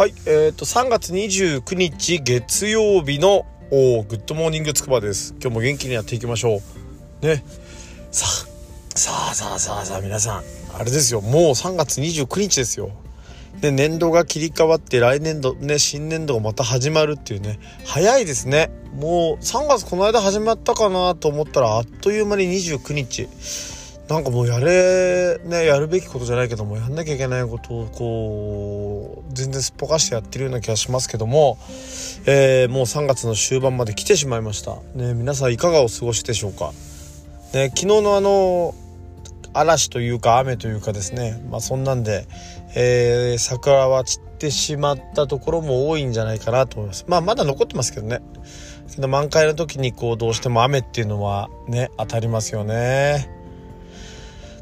はい、えっ、と、3月29日月曜日のおグッドモーニングつくばです。今日も元気にやっていきましょう。ね。さあ、さあさあさあさあ皆さん、あれですよ、もう3月29日ですよ。で、年度が切り替わって来年度、ね、新年度がまた始まるっていうね、早いですね。もう3月この間始まったかなと思ったらあっという間に29日。なんかもうやれねやるべきことじゃないけどもやんなきゃいけないことをこう全然すっぽかしてやってるような気がしますけども、えー、もう3月の終盤まで来てしまいました。ね皆さんいかがお過ごしでしょうか。ね昨日のあの嵐というか雨というかですね。まあそんなんで、えー、桜は散ってしまったところも多いんじゃないかなと思います。まあまだ残ってますけどね。けど満開の時にこうどうしても雨っていうのはね当たりますよね。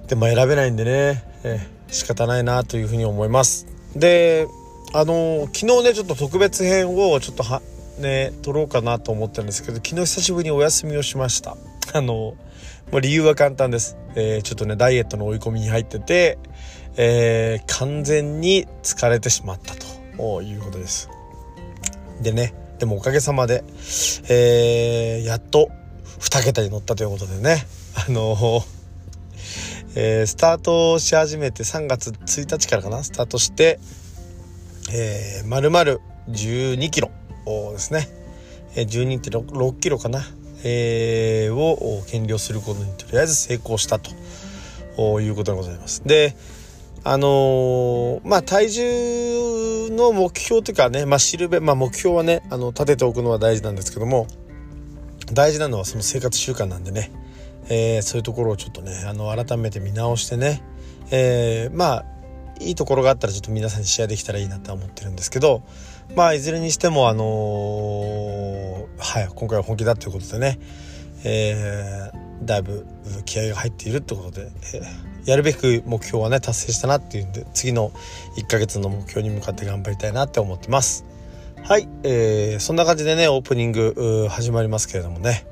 でも選べないんでね、えー、仕方ないなというふうに思います。であのー、昨日ねちょっと特別編をちょっとはね撮ろうかなと思ったんですけど昨日久しぶりにお休みをしました。あのー、もう理由は簡単です、えー、ちょっとねダイエットの追い込みに入ってて、えー、完全に疲れてしまったということです。でねでもおかげさまで、えー、やっと2桁に乗ったということでね。あのーえー、スタートし始めて3月1日からかなスタートして、えー、丸々12キロですね、12.6キロかな、えー、を減量することにとりあえず成功したということでございます。であのー、まあ体重の目標というかね、まあ、シルベ、まあ、目標はねあの立てておくのは大事なんですけども大事なのはその生活習慣なんでねえー、そういうところをちょっとねあの改めて見直してね、えー、まあいいところがあったらちょっと皆さんにシェアできたらいいなとは思ってるんですけどまあいずれにしてもあのー、はい今回は本気だということでね、えー、だいぶ気合が入っているってことで、えー、やるべく目標はね達成したなっていうんで次の1ヶ月の目標に向かって頑張りたいなって思ってます。はい、えー、そんな感じでねオープニング始まりますけれどもね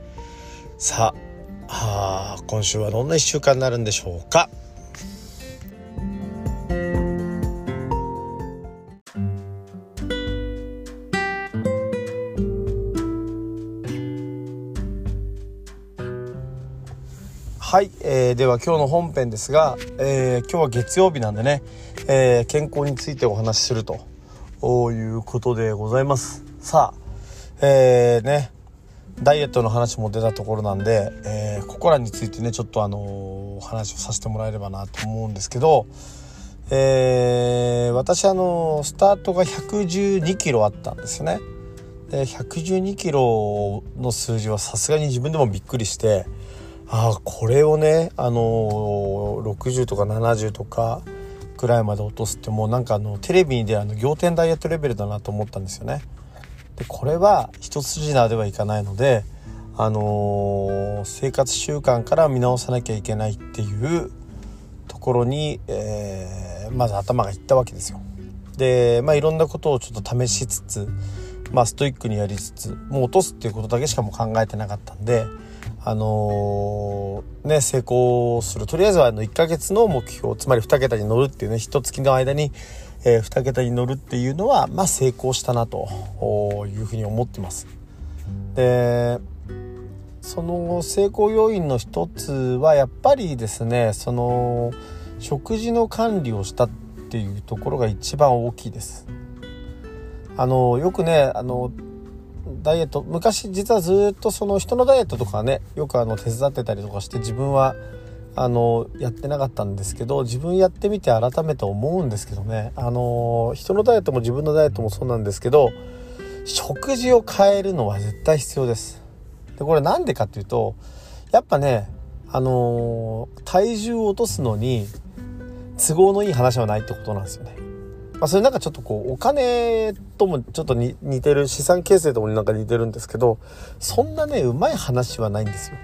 さああ今週はどんな1週間になるんでしょうか。はい、えー、では今日の本編ですが、えー、今日は月曜日なんでね、えー、健康についてお話しするということでございます。さあえー、ねダイエットの話も出たところなんで、えー、ここらについてねちょっとあのー、話をさせてもらえればなと思うんですけど、えー、私あのスタートが112キロあったんですよね。で112キロの数字はさすがに自分でもびっくりしてああこれをねあのー、60とか70とかくらいまで落とすってもうなんかあのテレビであの仰天ダイエットレベルだなと思ったんですよね。でこれは一筋縄ではいかないので、あのー、生活習慣から見直さなきゃいけないっていうところに、えー、まず頭がいったわけですよ。で、まあ、いろんなことをちょっと試しつつ、まあ、ストイックにやりつつもう落とすっていうことだけしかも考えてなかったんで、あのー、ね、成功するとりあえずはあの1ヶ月の目標つまり2桁に乗るっていうね一月の間にえー、2桁に乗るっていうのは、まあ、成功したなというふうに思ってます。でその成功要因の一つはやっぱりですねその食事の管理をしたっていうところが一番大きいです。あのよくねあのダイエット昔実はずっとその人のダイエットとかねよくあの手伝ってたりとかして自分はあのやってなかったんですけど自分やってみて改めて思うんですけどね。あの人のダイエットも自分のダイエットもそうなんですけど食事を変えるのは絶対必要です。でこれなんでかっていうとやっぱねあの体重を落とすのに都合のいい話はないってことなんですよね。まあ、それなんかちょっとこうお金ともちょっと似てる資産形成ともなんか似てるんですけどそんなねうまい話はないんですよ。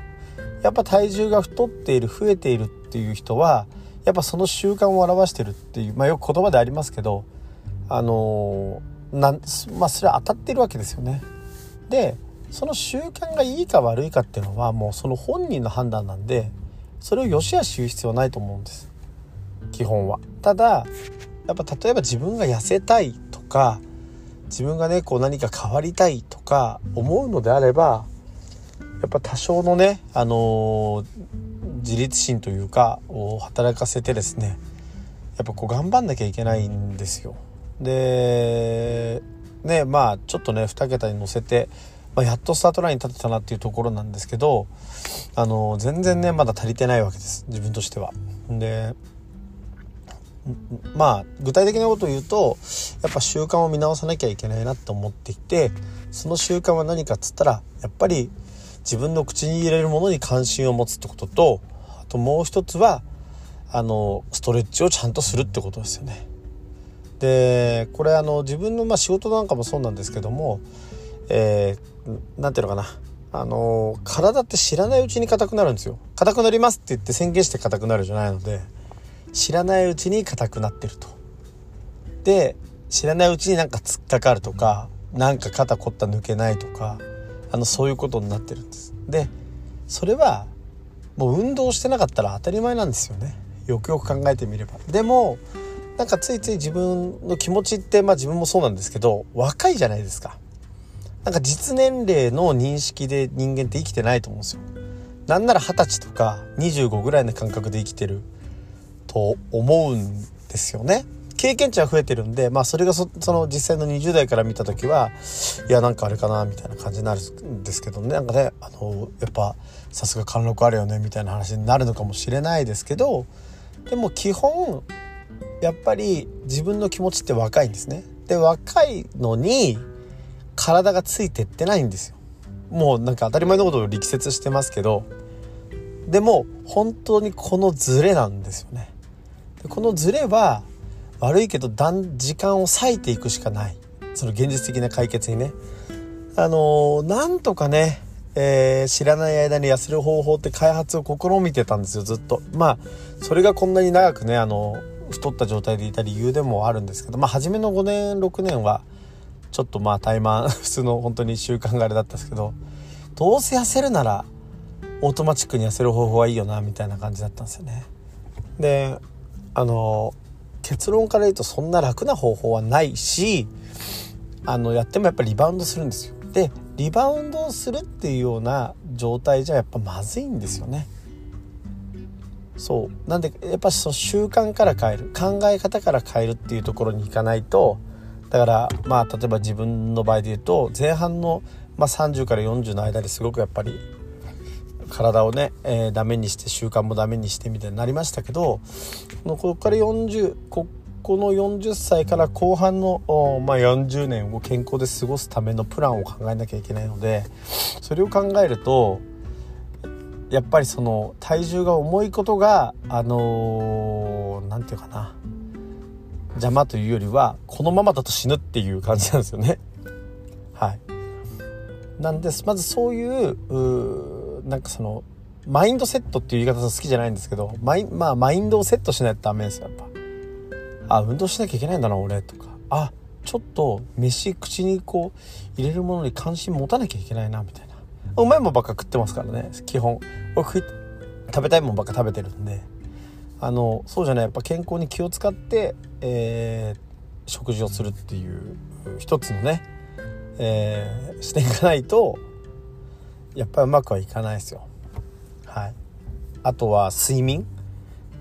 やっぱ体重が太っている増えているっていう人はやっぱその習慣を表してるっていう、まあ、よく言葉でありますけどあのなんまあそれは当たってるわけですよね。でその習慣がいいか悪いかっていうのはもうその本人の判断なんでそれを良し悪し言う必要はないと思うんです基本は。ただやっぱ例えば自分が痩せたいとか自分がねこう何か変わりたいとか思うのであればやっぱ多少のね、あのー、自立心というかを働かせてですねやっぱこう頑張んなきゃいけないんですよ。でねまあちょっとね2桁に乗せて、まあ、やっとスタートラインに立てたなっていうところなんですけどあの全然ねまだ足りてないわけです自分としては。でまあ具体的なことを言うとやっぱ習慣を見直さなきゃいけないなと思っていてその習慣は何かっつったらやっぱり自分の口に入れるものに関心を持つってこととあともう一つはあのストレッチをちゃんとするってことですよね。でこれあの自分のまあ仕事なんかもそうなんですけども何、えー、ていうのかなあの体って知らないうちに硬くなるんですよ。硬くなりますって言って宣言して硬くなるじゃないので知らないうちに硬くなってると。で知らないうちになんか突っかかるとかなんか肩凝った抜けないとかあのそういうことになってるんです。でそれはもう運動してなかったら当たり前なんですよねよくよく考えてみれば。でもなんかついつい自分の気持ちってまあ自分もそうなんですけど若いじゃないですか。なんか実年齢の認識で人間って生きてないと思うんですよ。なんなら二十歳とか25ぐらいの感覚で生きてると思うんですよね。経験値は増えてるんで、まあそれがその実際の20代から見た時はいやなんかあれかなみたいな感じになるんですけどねなんかねあのやっぱさすが貫禄あるよねみたいな話になるのかもしれないですけどでも基本やっぱり自分の気持ちって若いんですね。で若いのに体がついてってないんですよ。もうなんか当たり前のことを力説してますけどでも本当にこのズレなんですよね。でこのズレは悪いけど時間を割いていくしかない。その現実的な解決にね。あのー、なんとかね、えー、知らない間に痩せる方法って開発を試みてたんですよずっと。まあそれがこんなに長くねあの太った状態でいた理由でもあるんですけどまあ初めの5年6年はちょっとまあ怠慢 普通の本当に習慣があれだったんですけどどうせ痩せるならオートマチックに痩せる方法はいいよなみたいな感じだったんですよね。であの結論から言うとそんな楽な方法はないしあのやってもやっぱりリバウンドするんですよ。でリバウンドをするっていうような状態じゃやっぱまずいんですよね。そう。なんでやっぱその習慣から変える。考え方から変えるっていうところに行かないとだからまあ例えば自分の場合で言うと前半の、まあ、30から40の間ですごくやっぱり体をね、えー、ダメにして習慣もダメにしてみたいになりましたけどここから40ここの40歳から後半の、まあ、40年を健康で過ごすためのプランを考えなきゃいけないのでそれを考えるとやっぱりその体重が重いことがあの何、ー、て言うかな邪魔というよりはこのままだと死ぬっていう感じなんですよね。はい、なんですまずそういうなんかそのマインドセットっていう言い方好きじゃないんですけどマイ,、まあ、マインドをセットしないとダメですよやっぱ。あ運動しなきゃいけないんだな俺とか。あちょっと飯口にこう入れるものに関心持たなきゃいけないなみたいな。うまいもんばっか食ってますからね基本。僕食べたいもんばっか食べてるんで。あのそうじゃないやっぱ健康に気を使って、えー、食事をするっていう一つのね、えー、視点がないとやっぱりうまくはいかないですよ。はい。あとは睡眠。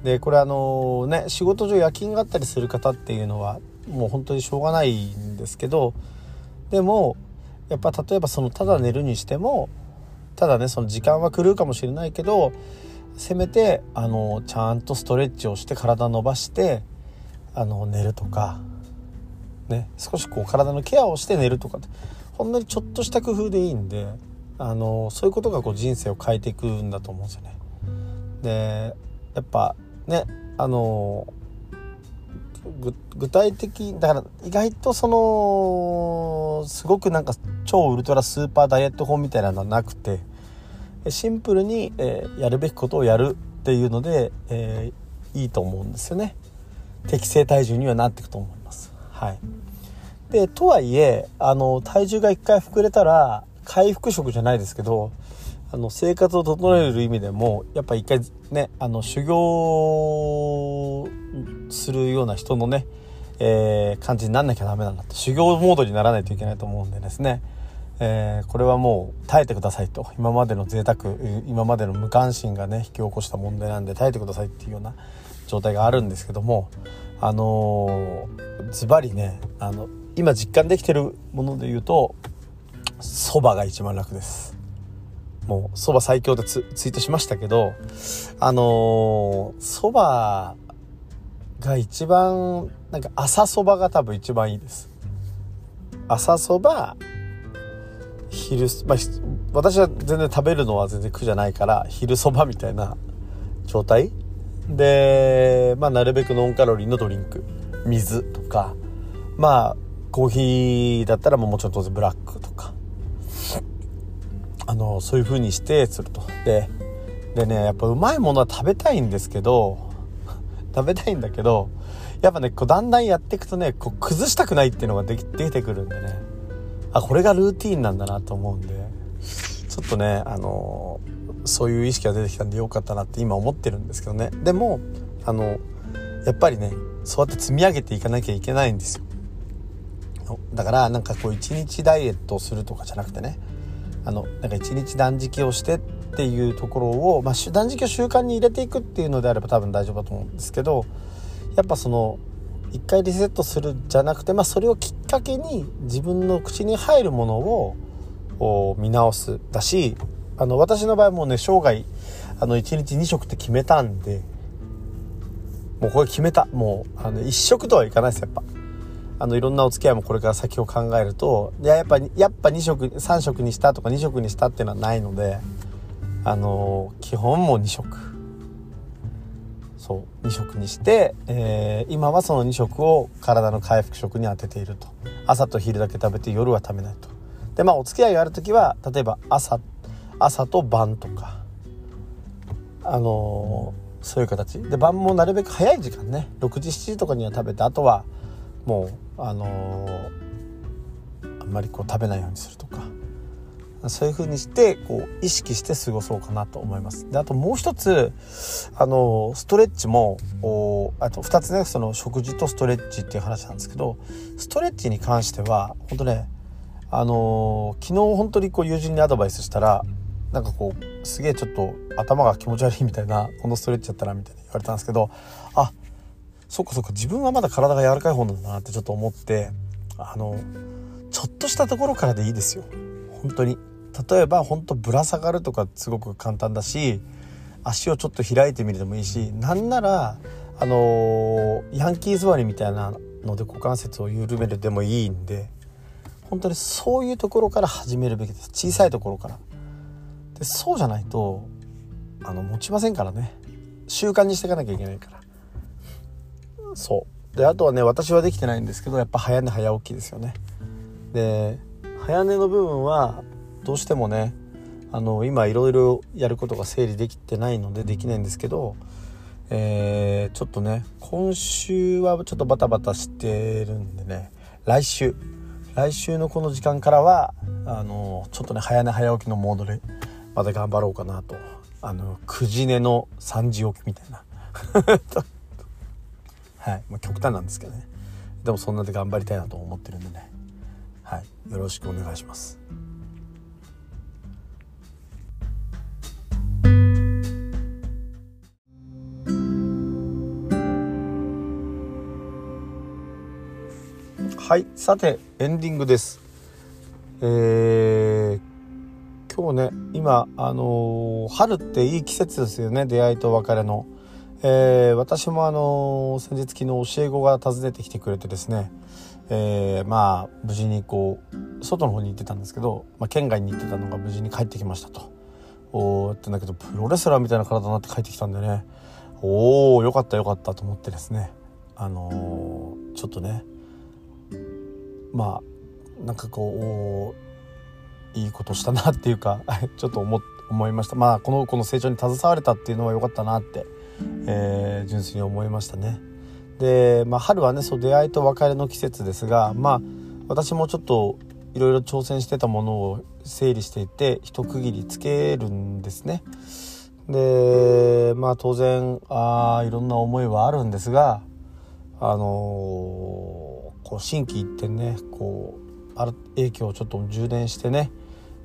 でこれあのね仕事上夜勤があったりする方っていうのはもう本当にしょうがないんですけどでもやっぱ例えばそのただ寝るにしてもただねその時間は狂うかもしれないけどせめてあのちゃんとストレッチをして体伸ばしてあの寝るとか、ね、少しこう体のケアをして寝るとかってほんのにちょっとした工夫でいいんであのそういうことがこう人生を変えていくんだと思うんですよね。でやっぱねあの具体的だから意外とそのすごくなんか超ウルトラスーパーダイエット法みたいなのはなくてシンプルに、えー、やるべきことをやるっていうので、えー、いいと思うんですよね。適正体重にはなっていくと思います。はい。でとはいえあの体重が1回膨れたら回復食じゃないですけどあの生活を整える意味でもやっぱ一回ねあの修行するような人のねえー、感じになんなきゃダメなんだと修行モードにならないといけないと思うんでですね、えー、これはもう耐えてくださいと。今までの贅沢今までの無関心がね引き起こした問題なんで耐えてくださいっていうような状態があるんですけどもあのズバリねあの今実感できてるもので言うとそばが一番楽です。もうそば最強でツイートしましたけどあのそばが一番なんか朝そばが多分一番いいです。朝そば昼、まあ、私は全然食べるのは全然苦じゃないから昼そばみたいな状態。で、まあ、なるべくノンカロリーのドリンク水とかまあコーヒーだったらもうもちろん当然ブラックあのそういう風にしてすると。ででねやっぱうまいものは食べたいんですけど 食べたいんだけどやっぱねこうだんだんやっていくとねこう崩したくないっていうのができ出てくるんでね。あこれがルーティンなんだなと思うんでちょっとねあのそういう意識が出てきたんでよかったなって今思ってるんですけどね。でもあのやっぱりねそうやって積み上げていかなきゃいけないんですよ。だからなんかこう一日ダイエットするとかじゃなくてねあのなんか一日断食をしてっていうところを、まあ、断食を習慣に入れていくっていうのであれば多分大丈夫だと思うんですけどやっぱその一回リセットするじゃなくて、まあ、それをきっかけに自分の口に入るものを見直すだしあの私の場合もね生涯あの1日2食って決めたんでもうこれ決めた。もうあの1食とはいかないですやっぱ。あのいろんなお付き合いもこれから先を考えるといややっぱやっぱ2食3食にしたとか2食にしたっていうのはないのであの基本も2食そう2食にして、えー、今はその2食を体の回復食に当てていると。朝と昼だけ食べて夜は食べないと。でまあお付き合いがある時は例えば朝朝と晩とか。あの、そういう形。で晩もなるべく早い時間ね。6時7時とかには食べてあとはもうあのー、あんまりこう食べないようにするとかそういう風にしてこう意識して過ごそうかなと思います。であともう一つあのストレッチもあと2つねその食事とストレッチっていう話なんですけどストレッチに関しては本当ねあの昨日本当にこう友人にアドバイスしたらなんかこうすげえちょっと頭が気持ち悪いみたいなこのストレッチやったらみたいに言われたんですけどあそっかそっか自分はまだ体が柔らかい方なんだなってちょっと思ってあのちょっとしたところからでいいですよ。本当に。例えば本当ぶら下がるとかすごく簡単だし足をちょっと開いてみるでもいいしなんならあの、ヤンキー座りみたいなので股関節を緩めるでもいいんで本当にそういうところから始めるべきです。小さいところから。でそうじゃないとあの持ちませんからね。習慣にしていかなきゃいけないから。そう。であとはね私はできてないんですけどやっぱ早寝早起きですよね。で早寝の部分はどうしてもねあの今いろいろやることが整理できてないのでできないんですけど、えー、ちょっとね今週はちょっとバタバタしてるんでね来週。来週のこの時間からはあのちょっとね早寝早起きのモードでまた頑張ろうかなと。あの9時寝の3時起きみたいな。はい、まあ、極端なんですけどね。でもそんなで頑張りたいなと思ってるんでね。はい。よろしくお願いします。はい。さてエンディングです。えー、今日ね今あのー、春っていい季節ですよね。出会いと別れの、えー、私もあの先日昨日教え子が訪ねてきてくれてですねえー、まあ無事にこう外の方に行ってたんですけど、まあ、県外に行ってたのが無事に帰ってきましたと。おーってんだけどプロレスラーみたいな体になって帰ってきたんでね。おおよかったよかったと思ってですね。あのー、ちょっとねまあなんかこういいことしたなっていうか ちょっと思思いました。まあこの子の成長に携われたっていうのは良かったなって、えー、純粋に思いましたね。で、まあ、春はねそう出会いと別れの季節ですがまあ私もちょっといろいろ挑戦してたものを整理していて一区切りつけるんですね。でまあ当然あいろんな思いはあるんですがあのー、こう心機一転ねこうある影響をちょっと充電してね、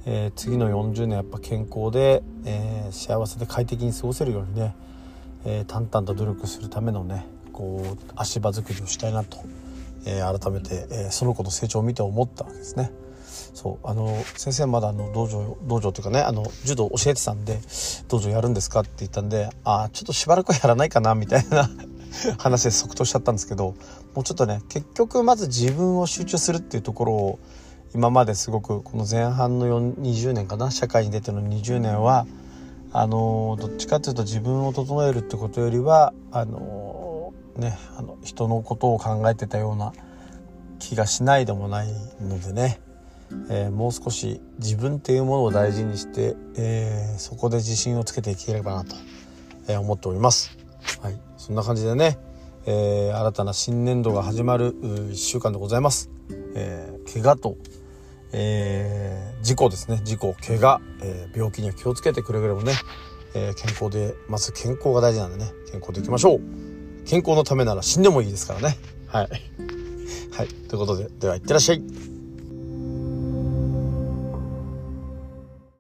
えー、次の40年やっぱ健康で、えー、幸せで快適に過ごせるようにね、え淡々と努力するためのねこう足場作りをしたいなと、え改めて、えその子の成長を見て思ったわけですね。そうあの先生まだあの道場道場というかねあの柔道教えてたんで道場やるんですかって言ったんでああちょっとしばらくはやらないかなみたいな 話で即答しちゃったんですけどもうちょっとね結局まず自分を集中するっていうところを今まですごくこの前半の20年かな社会に出ての20年はあのどっちかっていうと自分を整えるってことよりはあのねあの人のことを考えてたような気がしないでもないのでねえー、もう少し自分っていうものを大事にして、えー、そこで自信をつけていければなと、え、思っております。はい、そんな感じでね、え新たな新年度が始まる1週間でございます。え怪我と、え事故ですね。事故怪我、え病気には気をつけてくれぐれもね、え健康でまず健康が大事なんでね健康でいきましょう。健康のためなら死んでもいいですからね。はい。はい。ということでではいってらっしゃい。